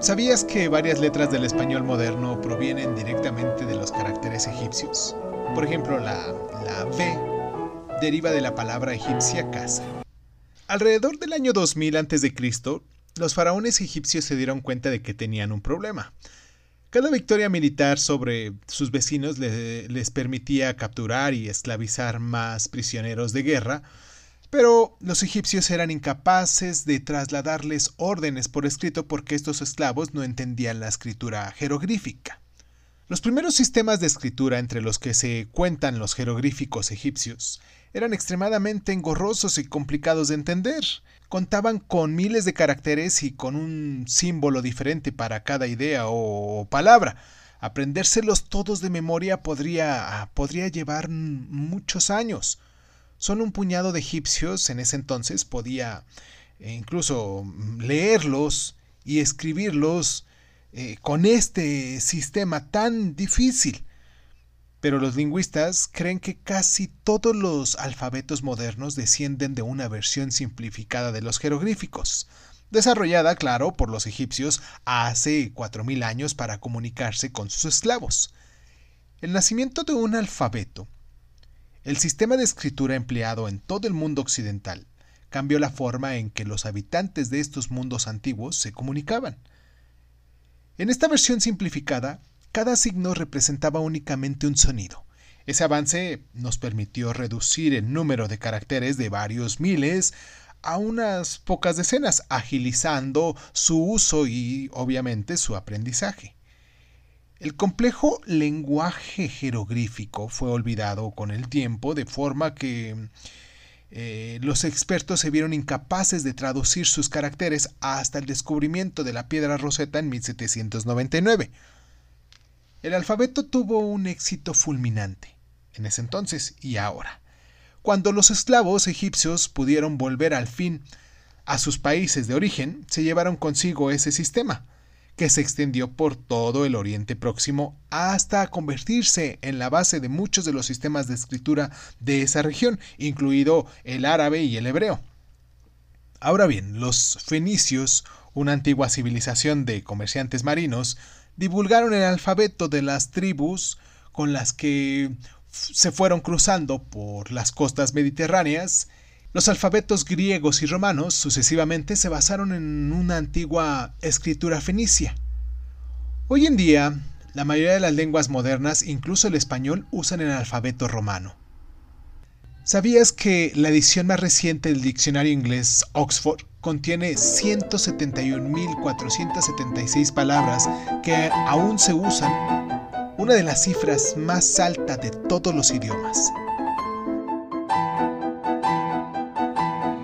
¿Sabías que varias letras del español moderno provienen directamente de los caracteres egipcios? Por ejemplo, la, la V deriva de la palabra egipcia casa. Alrededor del año 2000 a.C., los faraones egipcios se dieron cuenta de que tenían un problema. Cada victoria militar sobre sus vecinos les permitía capturar y esclavizar más prisioneros de guerra, pero los egipcios eran incapaces de trasladarles órdenes por escrito porque estos esclavos no entendían la escritura jeroglífica. Los primeros sistemas de escritura entre los que se cuentan los jeroglíficos egipcios eran extremadamente engorrosos y complicados de entender. Contaban con miles de caracteres y con un símbolo diferente para cada idea o palabra. Aprendérselos todos de memoria podría, podría llevar muchos años. Son un puñado de egipcios en ese entonces podía eh, incluso mm, leerlos y escribirlos eh, con este sistema tan difícil. Pero los lingüistas creen que casi todos los alfabetos modernos descienden de una versión simplificada de los jeroglíficos, desarrollada, claro, por los egipcios hace 4.000 años para comunicarse con sus esclavos. El nacimiento de un alfabeto el sistema de escritura empleado en todo el mundo occidental cambió la forma en que los habitantes de estos mundos antiguos se comunicaban. En esta versión simplificada, cada signo representaba únicamente un sonido. Ese avance nos permitió reducir el número de caracteres de varios miles a unas pocas decenas, agilizando su uso y obviamente su aprendizaje. El complejo lenguaje jeroglífico fue olvidado con el tiempo de forma que eh, los expertos se vieron incapaces de traducir sus caracteres hasta el descubrimiento de la piedra roseta en 1799. El alfabeto tuvo un éxito fulminante en ese entonces y ahora. Cuando los esclavos egipcios pudieron volver al fin a sus países de origen, se llevaron consigo ese sistema que se extendió por todo el Oriente Próximo hasta convertirse en la base de muchos de los sistemas de escritura de esa región, incluido el árabe y el hebreo. Ahora bien, los fenicios, una antigua civilización de comerciantes marinos, divulgaron el alfabeto de las tribus con las que se fueron cruzando por las costas mediterráneas los alfabetos griegos y romanos sucesivamente se basaron en una antigua escritura fenicia. Hoy en día, la mayoría de las lenguas modernas, incluso el español, usan el alfabeto romano. ¿Sabías que la edición más reciente del diccionario inglés Oxford contiene 171.476 palabras que aún se usan, una de las cifras más altas de todos los idiomas?